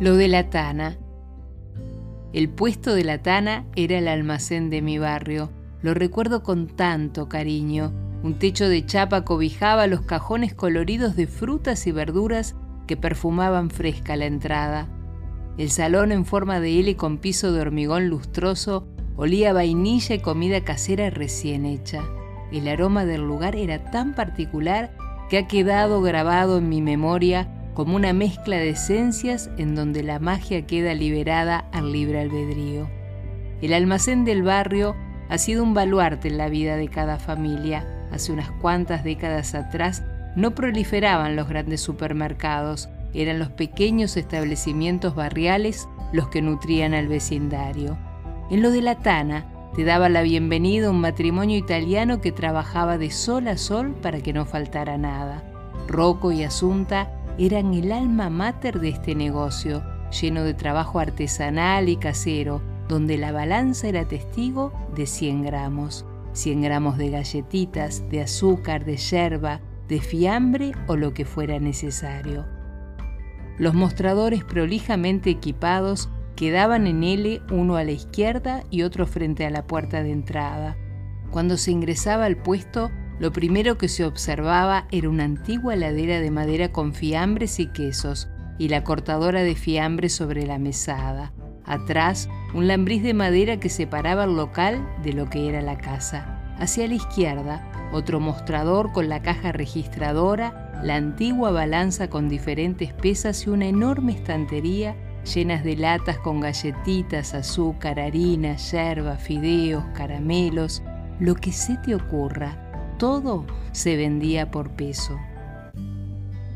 Lo de la Tana. El puesto de la Tana era el almacén de mi barrio. Lo recuerdo con tanto cariño. Un techo de chapa cobijaba los cajones coloridos de frutas y verduras que perfumaban fresca la entrada. El salón en forma de L con piso de hormigón lustroso olía a vainilla y comida casera recién hecha. El aroma del lugar era tan particular que ha quedado grabado en mi memoria como una mezcla de esencias en donde la magia queda liberada al libre albedrío. El almacén del barrio ha sido un baluarte en la vida de cada familia. Hace unas cuantas décadas atrás no proliferaban los grandes supermercados, eran los pequeños establecimientos barriales los que nutrían al vecindario. En lo de la Tana te daba la bienvenida un matrimonio italiano que trabajaba de sol a sol para que no faltara nada. Rocco y Asunta eran el alma mater de este negocio, lleno de trabajo artesanal y casero, donde la balanza era testigo de 100 gramos. 100 gramos de galletitas, de azúcar, de yerba, de fiambre o lo que fuera necesario. Los mostradores prolijamente equipados quedaban en L uno a la izquierda y otro frente a la puerta de entrada. Cuando se ingresaba al puesto, lo primero que se observaba era una antigua heladera de madera con fiambres y quesos y la cortadora de fiambres sobre la mesada. Atrás, un lambriz de madera que separaba el local de lo que era la casa. Hacia la izquierda, otro mostrador con la caja registradora, la antigua balanza con diferentes pesas y una enorme estantería llenas de latas con galletitas, azúcar, harina, yerba, fideos, caramelos, lo que se te ocurra todo se vendía por peso.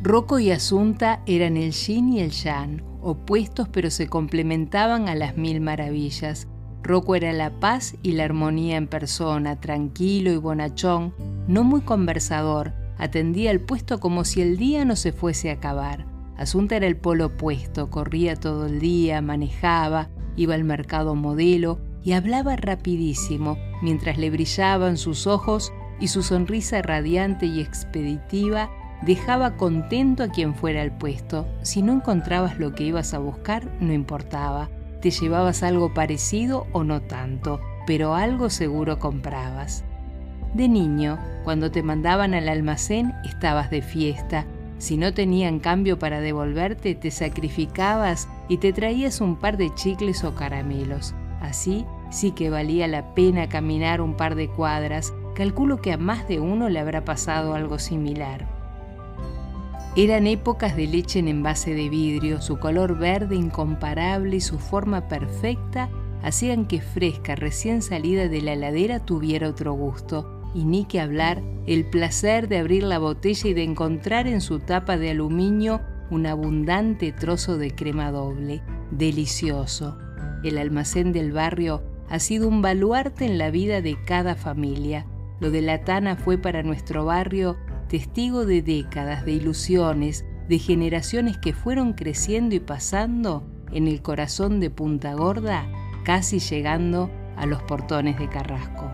Rocco y Asunta eran el yin y el yang, opuestos pero se complementaban a las mil maravillas. Rocco era la paz y la armonía en persona, tranquilo y bonachón, no muy conversador, atendía el puesto como si el día no se fuese a acabar. Asunta era el polo opuesto, corría todo el día, manejaba, iba al mercado modelo y hablaba rapidísimo, mientras le brillaban sus ojos y su sonrisa radiante y expeditiva dejaba contento a quien fuera al puesto. Si no encontrabas lo que ibas a buscar, no importaba. Te llevabas algo parecido o no tanto, pero algo seguro comprabas. De niño, cuando te mandaban al almacén, estabas de fiesta. Si no tenían cambio para devolverte, te sacrificabas y te traías un par de chicles o caramelos. Así sí que valía la pena caminar un par de cuadras, calculo que a más de uno le habrá pasado algo similar. Eran épocas de leche en envase de vidrio, su color verde incomparable y su forma perfecta hacían que fresca, recién salida de la heladera tuviera otro gusto. Y ni que hablar, el placer de abrir la botella y de encontrar en su tapa de aluminio un abundante trozo de crema doble. Delicioso. El almacén del barrio ha sido un baluarte en la vida de cada familia. Lo de la Tana fue para nuestro barrio testigo de décadas, de ilusiones, de generaciones que fueron creciendo y pasando en el corazón de Punta Gorda, casi llegando a los portones de Carrasco.